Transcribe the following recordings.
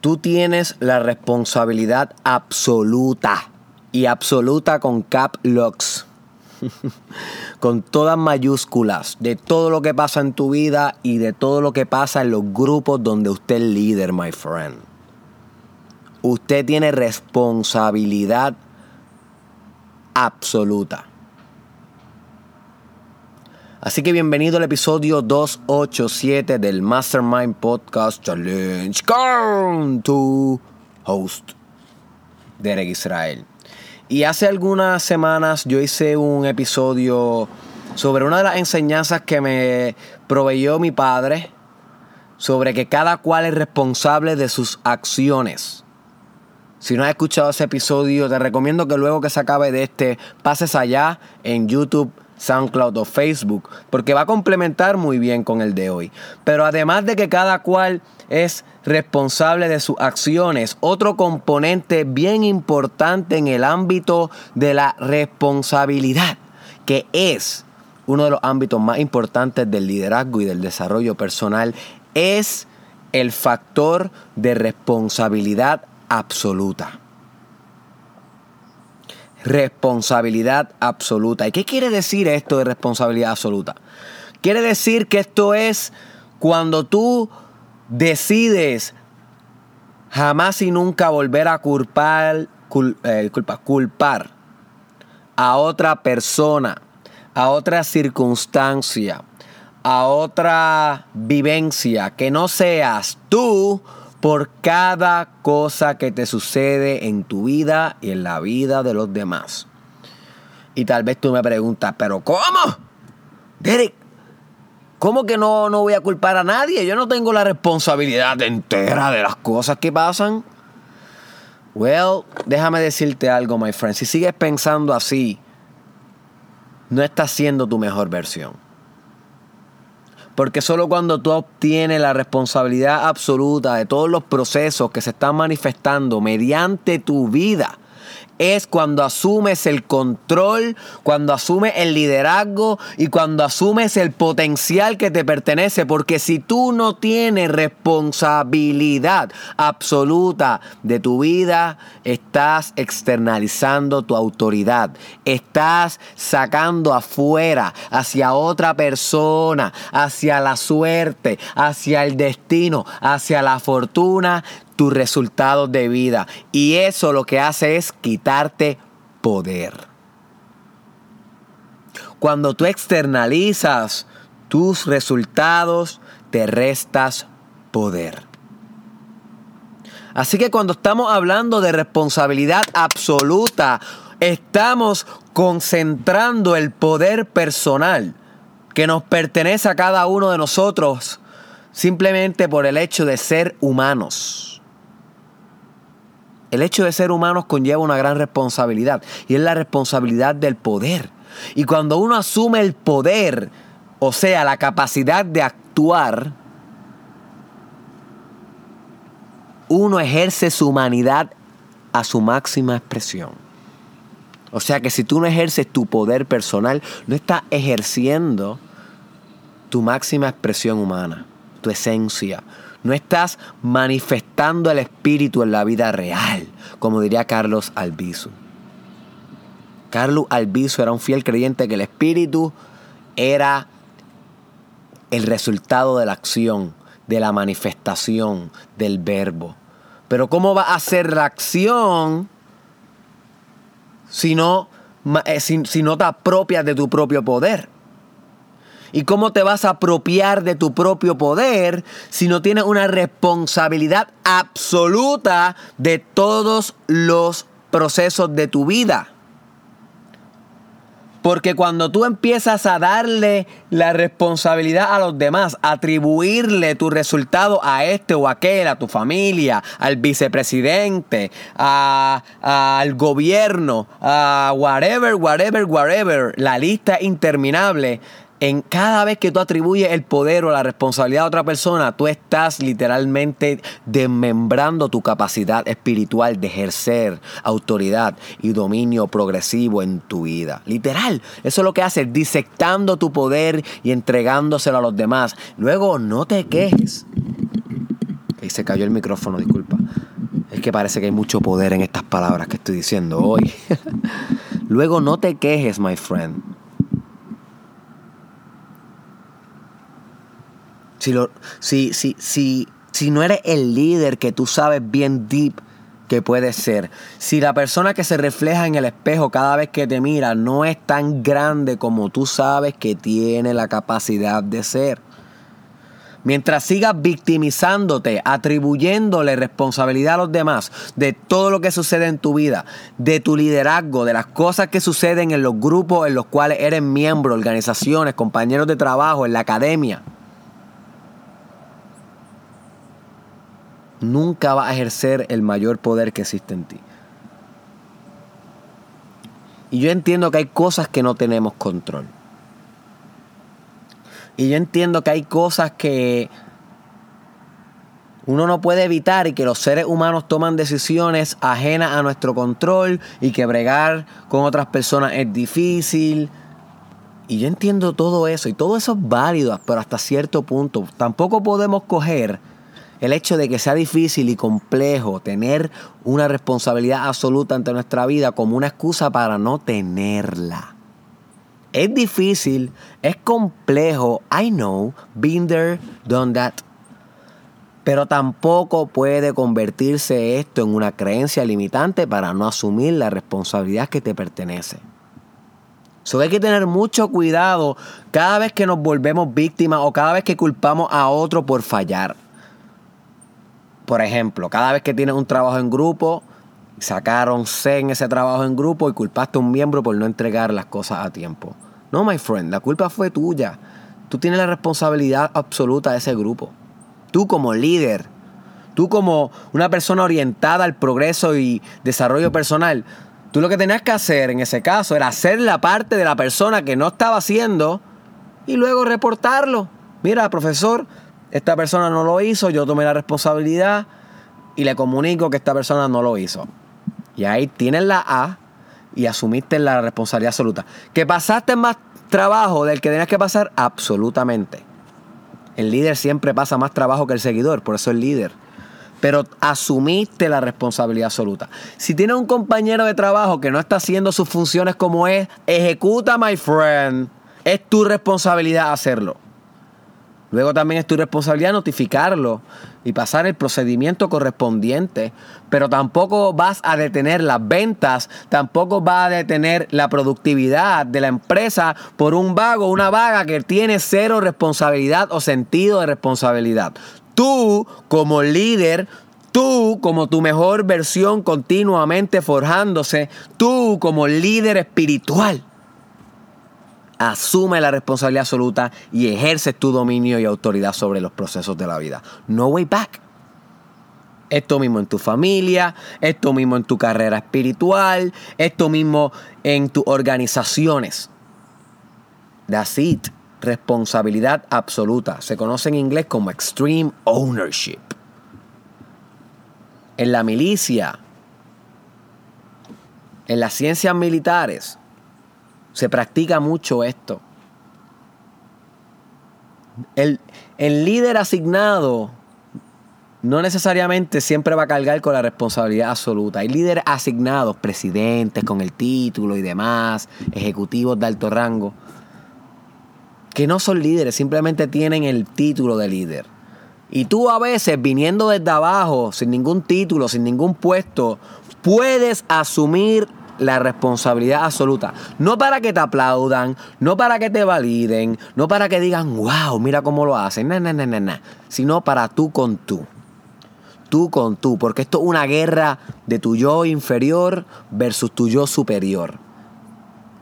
Tú tienes la responsabilidad absoluta y absoluta con cap locks. con todas mayúsculas de todo lo que pasa en tu vida y de todo lo que pasa en los grupos donde usted es líder, my friend. Usted tiene responsabilidad absoluta. Así que bienvenido al episodio 287 del Mastermind Podcast Challenge con tu host, Derek Israel. Y hace algunas semanas yo hice un episodio sobre una de las enseñanzas que me proveyó mi padre, sobre que cada cual es responsable de sus acciones. Si no has escuchado ese episodio, te recomiendo que luego que se acabe de este, pases allá en YouTube SoundCloud o Facebook, porque va a complementar muy bien con el de hoy. Pero además de que cada cual es responsable de sus acciones, otro componente bien importante en el ámbito de la responsabilidad, que es uno de los ámbitos más importantes del liderazgo y del desarrollo personal, es el factor de responsabilidad absoluta responsabilidad absoluta. ¿Y qué quiere decir esto de responsabilidad absoluta? Quiere decir que esto es cuando tú decides jamás y nunca volver a culpar, eh, culpar a otra persona, a otra circunstancia, a otra vivencia, que no seas tú por cada cosa que te sucede en tu vida y en la vida de los demás. Y tal vez tú me preguntas, pero ¿cómo? Derek, ¿cómo que no, no voy a culpar a nadie? Yo no tengo la responsabilidad entera de las cosas que pasan. Well, déjame decirte algo, my friend. Si sigues pensando así, no estás siendo tu mejor versión. Porque solo cuando tú obtienes la responsabilidad absoluta de todos los procesos que se están manifestando mediante tu vida, es cuando asumes el control, cuando asumes el liderazgo y cuando asumes el potencial que te pertenece. Porque si tú no tienes responsabilidad absoluta de tu vida, estás externalizando tu autoridad. Estás sacando afuera, hacia otra persona, hacia la suerte, hacia el destino, hacia la fortuna tus resultados de vida. Y eso lo que hace es quitarte poder. Cuando tú externalizas tus resultados, te restas poder. Así que cuando estamos hablando de responsabilidad absoluta, estamos concentrando el poder personal que nos pertenece a cada uno de nosotros simplemente por el hecho de ser humanos. El hecho de ser humanos conlleva una gran responsabilidad y es la responsabilidad del poder. Y cuando uno asume el poder, o sea, la capacidad de actuar, uno ejerce su humanidad a su máxima expresión. O sea que si tú no ejerces tu poder personal, no estás ejerciendo tu máxima expresión humana, tu esencia, no estás manifestando el Espíritu en la vida real, como diría Carlos Albizu. Carlos Albizu era un fiel creyente que el Espíritu era el resultado de la acción, de la manifestación del verbo. Pero ¿cómo va a ser la acción si no, eh, si no te apropias de tu propio poder? ¿Y cómo te vas a apropiar de tu propio poder si no tienes una responsabilidad absoluta de todos los procesos de tu vida? Porque cuando tú empiezas a darle la responsabilidad a los demás, atribuirle tu resultado a este o aquel, a tu familia, al vicepresidente, al gobierno, a whatever, whatever, whatever, la lista interminable, en cada vez que tú atribuyes el poder o la responsabilidad a otra persona, tú estás literalmente desmembrando tu capacidad espiritual de ejercer autoridad y dominio progresivo en tu vida. Literal, eso es lo que haces, disectando tu poder y entregándoselo a los demás. Luego, no te quejes. Y se cayó el micrófono, disculpa. Es que parece que hay mucho poder en estas palabras que estoy diciendo hoy. Luego no te quejes, my friend. Si, lo, si, si, si, si no eres el líder que tú sabes bien deep que puedes ser, si la persona que se refleja en el espejo cada vez que te mira no es tan grande como tú sabes que tiene la capacidad de ser, Mientras sigas victimizándote, atribuyéndole responsabilidad a los demás de todo lo que sucede en tu vida, de tu liderazgo, de las cosas que suceden en los grupos en los cuales eres miembro, organizaciones, compañeros de trabajo, en la academia, nunca vas a ejercer el mayor poder que existe en ti. Y yo entiendo que hay cosas que no tenemos control. Y yo entiendo que hay cosas que uno no puede evitar y que los seres humanos toman decisiones ajenas a nuestro control y que bregar con otras personas es difícil. Y yo entiendo todo eso y todo eso es válido, pero hasta cierto punto. Tampoco podemos coger el hecho de que sea difícil y complejo tener una responsabilidad absoluta ante nuestra vida como una excusa para no tenerla. Es difícil, es complejo, I know, been there, done that. Pero tampoco puede convertirse esto en una creencia limitante para no asumir la responsabilidad que te pertenece. So hay que tener mucho cuidado cada vez que nos volvemos víctimas o cada vez que culpamos a otro por fallar. Por ejemplo, cada vez que tienes un trabajo en grupo, sacaron C en ese trabajo en grupo y culpaste a un miembro por no entregar las cosas a tiempo. No, my friend, la culpa fue tuya. Tú tienes la responsabilidad absoluta de ese grupo. Tú como líder, tú como una persona orientada al progreso y desarrollo personal, tú lo que tenías que hacer en ese caso era hacer la parte de la persona que no estaba haciendo y luego reportarlo. Mira, profesor, esta persona no lo hizo, yo tomé la responsabilidad y le comunico que esta persona no lo hizo. Y ahí tienes la A y asumiste la responsabilidad absoluta. ¿Que pasaste más trabajo del que tenías que pasar? Absolutamente. El líder siempre pasa más trabajo que el seguidor, por eso es líder. Pero asumiste la responsabilidad absoluta. Si tienes un compañero de trabajo que no está haciendo sus funciones como es, ejecuta, my friend. Es tu responsabilidad hacerlo. Luego también es tu responsabilidad notificarlo y pasar el procedimiento correspondiente, pero tampoco vas a detener las ventas, tampoco vas a detener la productividad de la empresa por un vago, una vaga que tiene cero responsabilidad o sentido de responsabilidad. Tú como líder, tú como tu mejor versión continuamente forjándose, tú como líder espiritual asume la responsabilidad absoluta y ejerces tu dominio y autoridad sobre los procesos de la vida. No way back. Esto mismo en tu familia, esto mismo en tu carrera espiritual, esto mismo en tus organizaciones. That's it. Responsabilidad absoluta. Se conoce en inglés como extreme ownership. En la milicia, en las ciencias militares, se practica mucho esto. El, líder asignado no necesariamente siempre va a cargar con la responsabilidad absoluta. Hay líderes asignados, presidentes con el título y demás, ejecutivos de alto rango, que no son líderes, simplemente tienen el título de líder. Y tú a veces, viniendo desde abajo, sin ningún título, sin ningún puesto, puedes asumir la responsabilidad absoluta. No para que te aplaudan, no para que te validen, no para que digan, wow, mira cómo lo hacen, no, no, no, no, sino para tú con tú. Tú con tú, porque esto es una guerra de tu yo inferior versus tu yo superior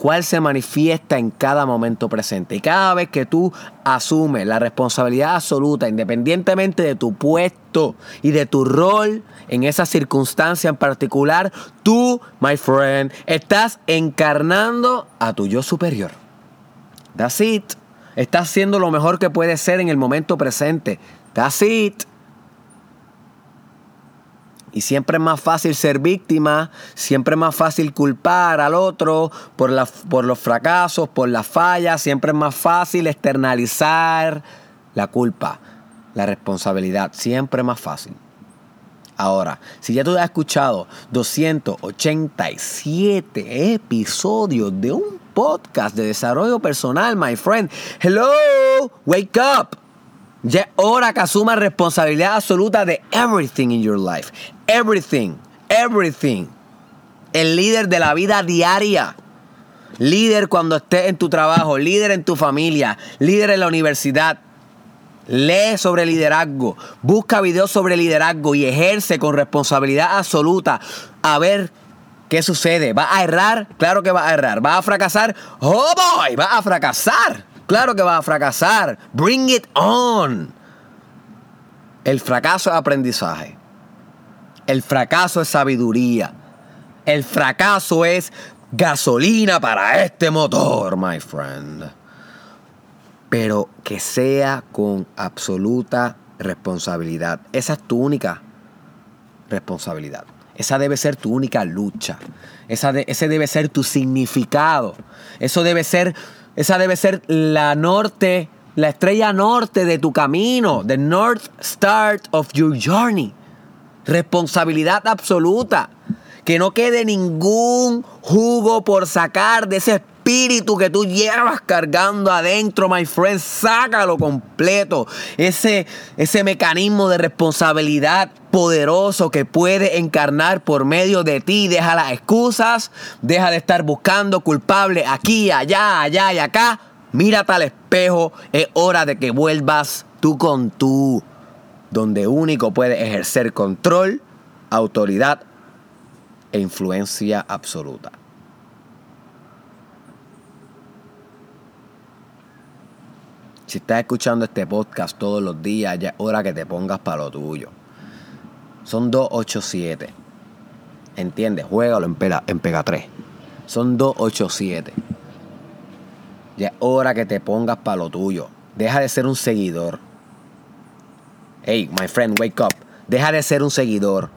cuál se manifiesta en cada momento presente. Y cada vez que tú asumes la responsabilidad absoluta, independientemente de tu puesto y de tu rol en esa circunstancia en particular, tú, my friend, estás encarnando a tu yo superior. That's it. Estás haciendo lo mejor que puedes ser en el momento presente. That's it. Y siempre es más fácil ser víctima, siempre es más fácil culpar al otro por, por los fracasos, por las fallas, siempre es más fácil externalizar la culpa. la responsabilidad siempre es más fácil. Ahora, si ya tú has escuchado 287 episodios de un podcast de desarrollo personal, my friend, hello, wake up. Ya es hora que asumas responsabilidad absoluta de everything in your life. Everything, everything. El líder de la vida diaria. Líder cuando estés en tu trabajo, líder en tu familia, líder en la universidad. Lee sobre liderazgo, busca videos sobre liderazgo y ejerce con responsabilidad absoluta a ver qué sucede. ¿Va a errar? Claro que va a errar. ¿Va a fracasar? ¡Oh boy! Va a fracasar. Claro que va a fracasar. Bring it on. El fracaso es aprendizaje. El fracaso es sabiduría. El fracaso es gasolina para este motor, my friend. Pero que sea con absoluta responsabilidad. Esa es tu única responsabilidad. Esa debe ser tu única lucha. Esa ese debe ser tu significado. Eso debe ser esa debe ser la norte, la estrella norte de tu camino, the north start of your journey. Responsabilidad absoluta. Que no quede ningún jugo por sacar de ese espíritu que tú llevas cargando adentro, my friend. Sácalo completo. Ese, ese mecanismo de responsabilidad poderoso que puede encarnar por medio de ti. Deja las excusas. Deja de estar buscando culpable aquí, allá, allá y acá. Mírate al espejo. Es hora de que vuelvas tú con tú. Donde único puedes ejercer control, autoridad e influencia absoluta. Si estás escuchando este podcast todos los días, ya es hora que te pongas para lo tuyo. Son 287. ¿Entiendes? Juégalo en Pega, en Pega 3. Son 287. Ya es hora que te pongas para lo tuyo. Deja de ser un seguidor. Hey, my friend, wake up. Deja de ser un seguidor.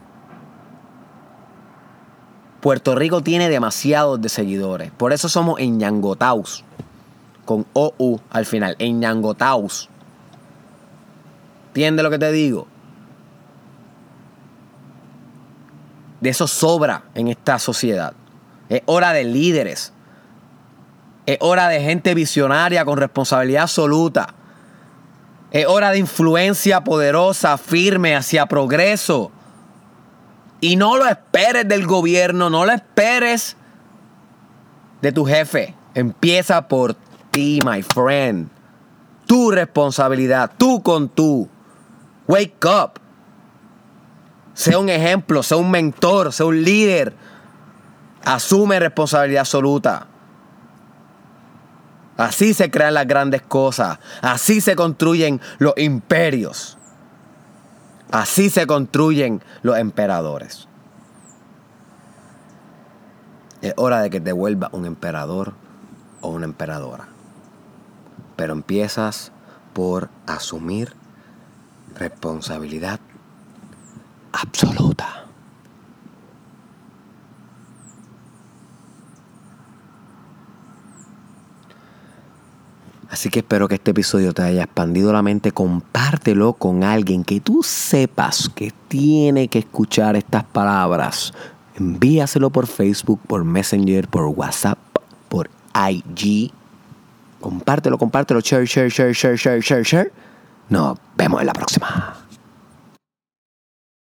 Puerto Rico tiene demasiados de seguidores. Por eso somos ñangotaus. Con OU al final. ñangotaus. ¿Entiendes lo que te digo? De eso sobra en esta sociedad. Es hora de líderes. Es hora de gente visionaria con responsabilidad absoluta. Es hora de influencia poderosa, firme, hacia progreso. Y no lo esperes del gobierno, no lo esperes de tu jefe. Empieza por ti, my friend. Tu responsabilidad, tú con tú. Wake up. Sea un ejemplo, sea un mentor, sea un líder. Asume responsabilidad absoluta. Así se crean las grandes cosas. Así se construyen los imperios. Así se construyen los emperadores. Es hora de que te vuelvas un emperador o una emperadora. Pero empiezas por asumir responsabilidad absoluta. Así que espero que este episodio te haya expandido la mente. Compártelo con alguien que tú sepas que tiene que escuchar estas palabras. Envíaselo por Facebook, por Messenger, por WhatsApp, por IG. Compártelo, compártelo. Share, share, share, share, share, share, share. Nos vemos en la próxima.